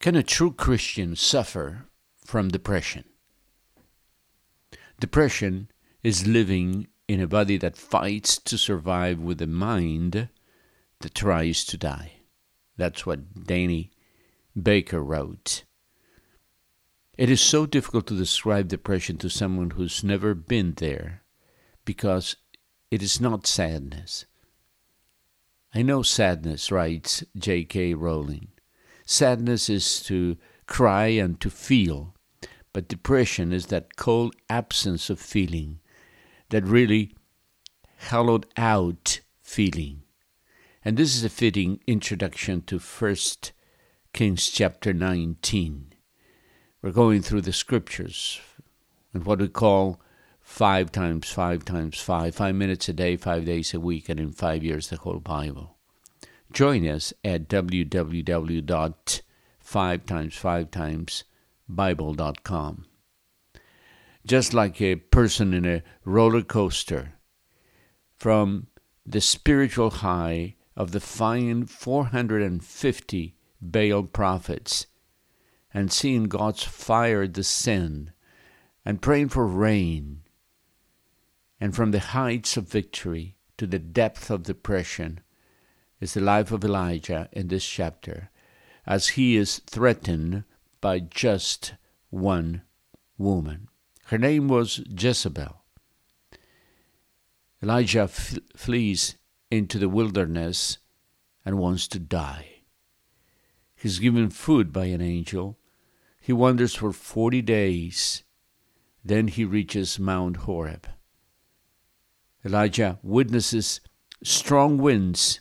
Can a true Christian suffer from depression? Depression is living in a body that fights to survive with a mind that tries to die. That's what Danny Baker wrote. It is so difficult to describe depression to someone who's never been there because it is not sadness. I know sadness, writes J.K. Rowling. Sadness is to cry and to feel, but depression is that cold absence of feeling, that really hollowed out feeling. And this is a fitting introduction to 1 Kings chapter 19. We're going through the scriptures and what we call five times five times five, five minutes a day, five days a week, and in five years, the whole Bible. Join us at www.5times5timesbible.com. Just like a person in a roller coaster, from the spiritual high of the fine 450 Baal prophets and seeing God's fire descend and praying for rain, and from the heights of victory to the depth of depression is the life of Elijah in this chapter, as he is threatened by just one woman. Her name was Jezebel. Elijah flees into the wilderness and wants to die. He's given food by an angel. He wanders for 40 days. Then he reaches Mount Horeb. Elijah witnesses strong winds,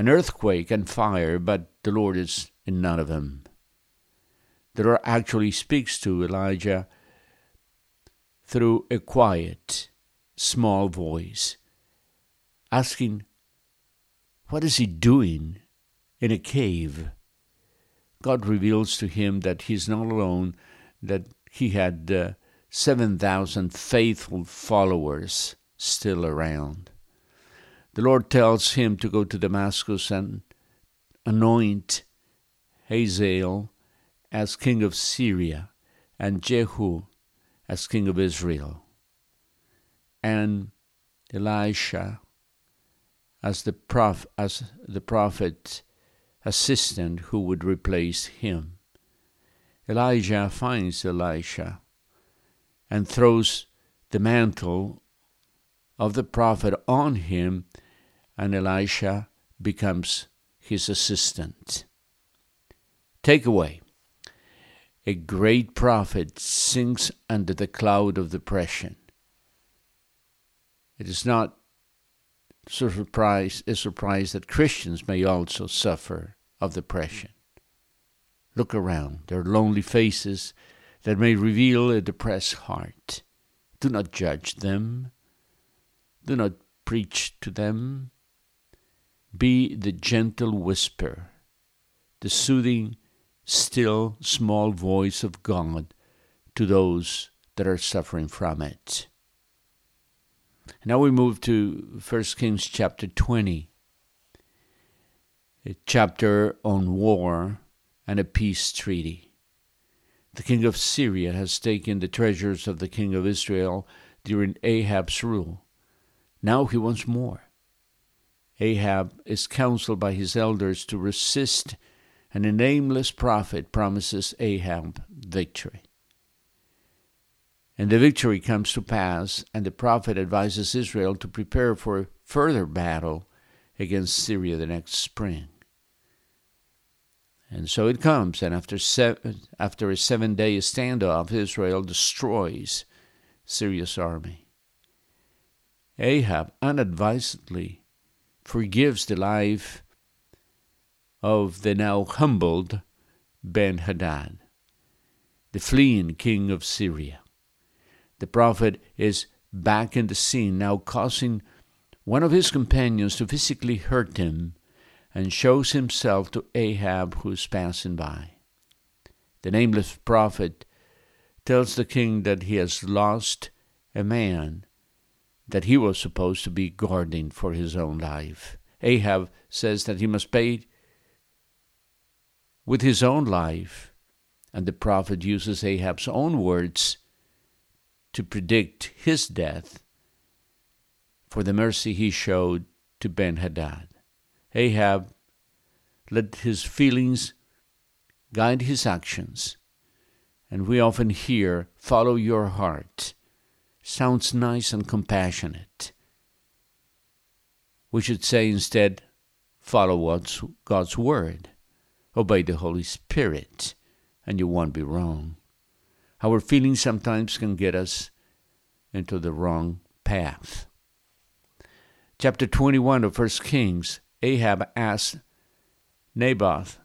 an earthquake, and fire, but the Lord is in none of them. The Lord actually speaks to Elijah through a quiet, small voice, asking, What is he doing in a cave? God reveals to him that he's not alone, that he had uh, 7,000 faithful followers still around. The Lord tells him to go to Damascus and anoint Hazael as king of Syria and Jehu as king of Israel and Elisha as the prof, as the prophet assistant who would replace him. Elijah finds Elisha and throws the mantle of the prophet on him, and Elisha becomes his assistant. Takeaway A great prophet sinks under the cloud of depression. It is not surprise, a surprise that Christians may also suffer of depression. Look around. There are lonely faces that may reveal a depressed heart. Do not judge them. Do not preach to them. Be the gentle whisper, the soothing, still, small voice of God to those that are suffering from it. Now we move to 1 Kings chapter 20, a chapter on war and a peace treaty. The king of Syria has taken the treasures of the king of Israel during Ahab's rule. Now he wants more. Ahab is counseled by his elders to resist, and a nameless prophet promises Ahab victory. And the victory comes to pass, and the prophet advises Israel to prepare for a further battle against Syria the next spring. And so it comes, and after, seven, after a seven day standoff, Israel destroys Syria's army. Ahab unadvisedly forgives the life of the now humbled Ben Hadad, the fleeing king of Syria. The prophet is back in the scene, now causing one of his companions to physically hurt him and shows himself to Ahab who is passing by. The nameless prophet tells the king that he has lost a man that he was supposed to be guarding for his own life. Ahab says that he must pay with his own life, and the prophet uses Ahab's own words to predict his death for the mercy he showed to Ben Hadad. Ahab let his feelings guide his actions, and we often hear, Follow your heart. Sounds nice and compassionate. We should say instead, Follow God's word. Obey the Holy Spirit, and you won't be wrong. Our feelings sometimes can get us into the wrong path. Chapter 21 of 1 Kings Ahab asked Naboth,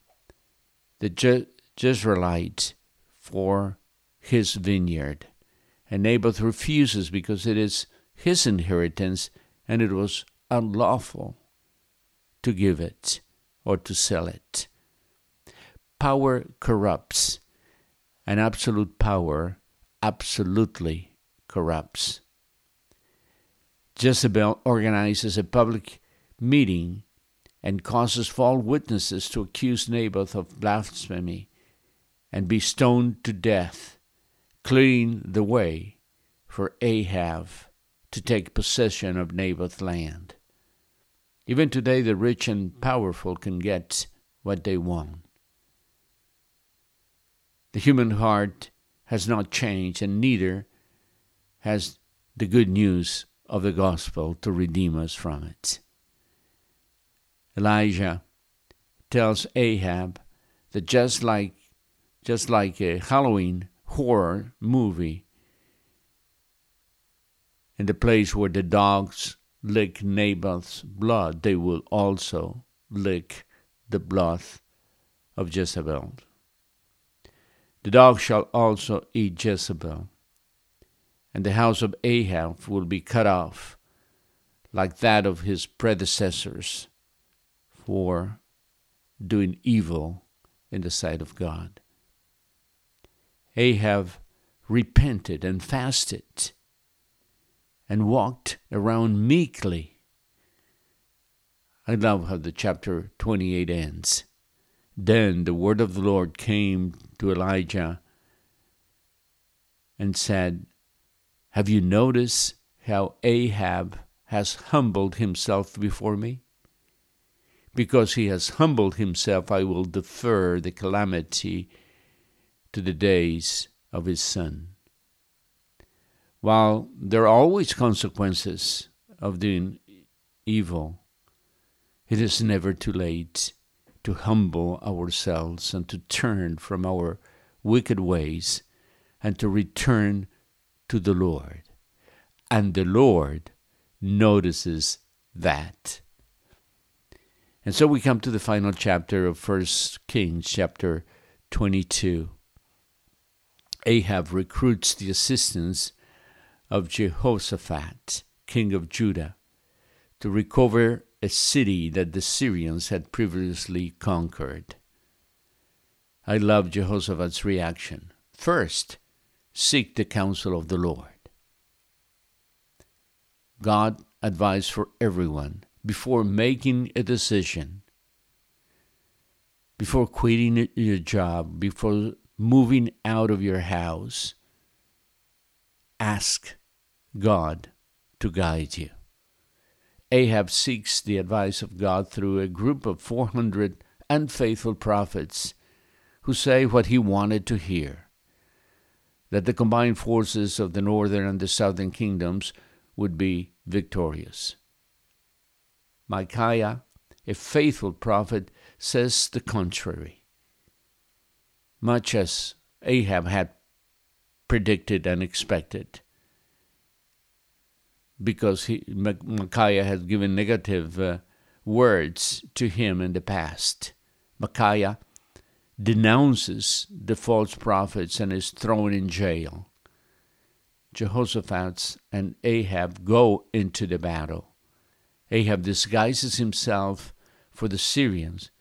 the Je- Jezreelite, for his vineyard. And Naboth refuses because it is his inheritance and it was unlawful to give it or to sell it. Power corrupts, and absolute power absolutely corrupts. Jezebel organizes a public meeting and causes false witnesses to accuse Naboth of blasphemy and be stoned to death, clearing the way for Ahab to take possession of Naboth's land. Even today, the rich and powerful can get what they want. The human heart has not changed, and neither has the good news of the gospel to redeem us from it. Elijah tells Ahab that just like just like a Halloween horror movie, in the place where the dogs lick Naboth's blood, they will also lick the blood of Jezebel. The dog shall also eat Jezebel, and the house of Ahab will be cut off, like that of his predecessors, for doing evil in the sight of God. Ahab repented and fasted and walked around meekly. I love how the chapter 28 ends. Then the word of the Lord came to Elijah and said, Have you noticed how Ahab has humbled himself before me? Because he has humbled himself, I will defer the calamity to the days of his son. While there are always consequences of doing evil, it is never too late to humble ourselves and to turn from our wicked ways and to return to the Lord. And the Lord notices that. And so we come to the final chapter of First Kings, chapter 22. Ahab recruits the assistance of Jehoshaphat, king of Judah, to recover a city that the Syrians had previously conquered. I love Jehoshaphat's reaction. First, seek the counsel of the Lord. God advised for everyone before making a decision, before quitting your job, before moving out of your house, ask God to guide you. Ahab seeks the advice of God through a group of 400 unfaithful prophets who say what he wanted to hear that the combined forces of the northern and the southern kingdoms would be victorious. Micaiah, a faithful prophet, says the contrary. Much as Ahab had predicted and expected because he, Micaiah had given negative uh, words to him in the past. Micaiah denounces the false prophets and is thrown in jail. Jehoshaphat and Ahab go into the battle. Ahab disguises himself for the Syrians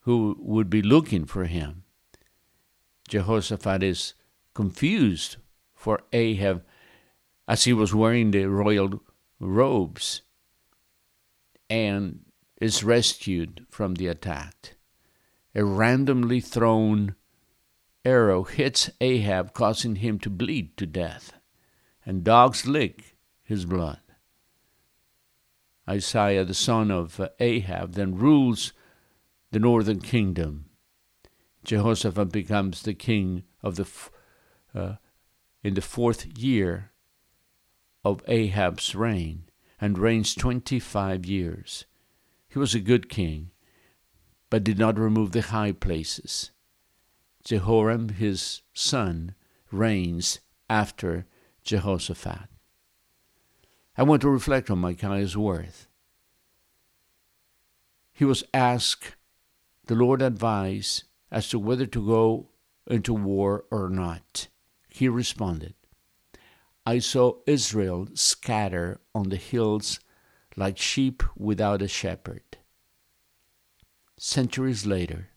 who would be looking for him. Jehoshaphat is confused for Ahab as he was wearing the royal robes and is rescued from the attack. a randomly thrown arrow hits Ahab, causing him to bleed to death, and dogs lick his blood. Ahaziah, the son of Ahab, then rules the northern kingdom. Jehoshaphat becomes the king of the uh, in the fourth year of Ahab's reign and reigns 25 years. He was a good king, but did not remove the high places. Jehoram, his son, reigns after Jehoshaphat. I want to reflect on Micaiah's worth. He was asked the Lord advice as to whether to go into war or not. He responded, I saw Israel scatter on the hills like sheep without a shepherd. Centuries later,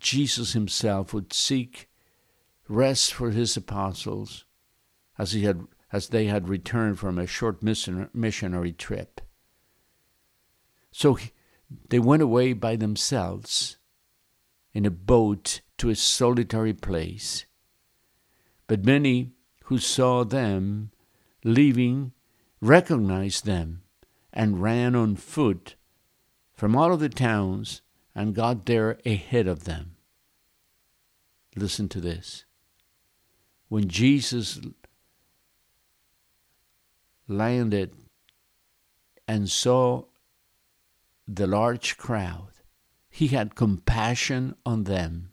Jesus himself would seek rest for his apostles as, he had, as they had returned from a short missionary trip. So he, they went away by themselves in a boat to a solitary place. But many who saw them leaving recognized them and ran on foot from all of the towns and got there ahead of them. Listen to this. When Jesus landed and saw the large crowd, he had compassion on them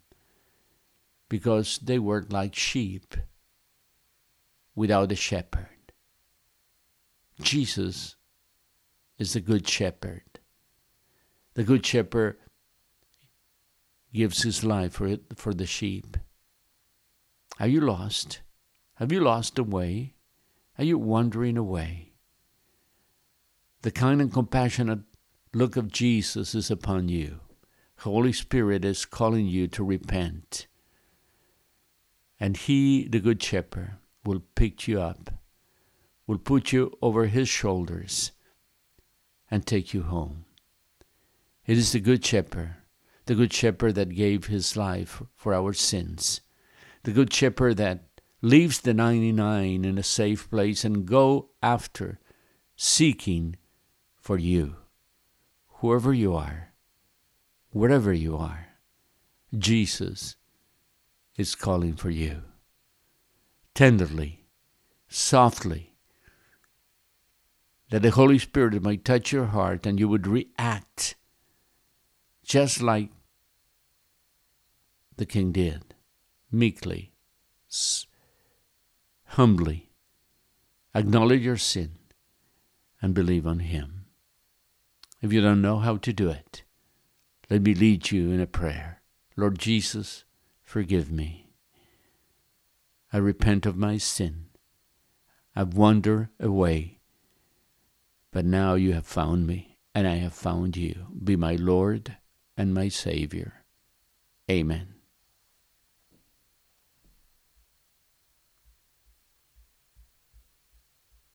because they were like sheep without a shepherd. Jesus is the good shepherd. The good shepherd gives his life for it, for the sheep. Are you lost? Have you lost the way? Are you wandering away? The kind and compassionate look of Jesus is upon you. Holy Spirit is calling you to repent. And He, the Good Shepherd, will pick you up, will put you over His shoulders, and take you home. It is the Good Shepherd, the Good Shepherd that gave His life for our sins, the Good Shepherd that leaves the 99 in a safe place and go after seeking for you whoever you are wherever you are, Jesus is calling for you. Tenderly, softly, that the Holy Spirit might touch your heart and you would react just like the king did, meekly, humbly, acknowledge your sin, and believe on Him. If you don't know how to do it, let me lead you in a prayer. Lord Jesus, forgive me. I repent of my sin. I've wandered away, but now you have found me, and I have found you. Be my Lord and my Savior. Amen.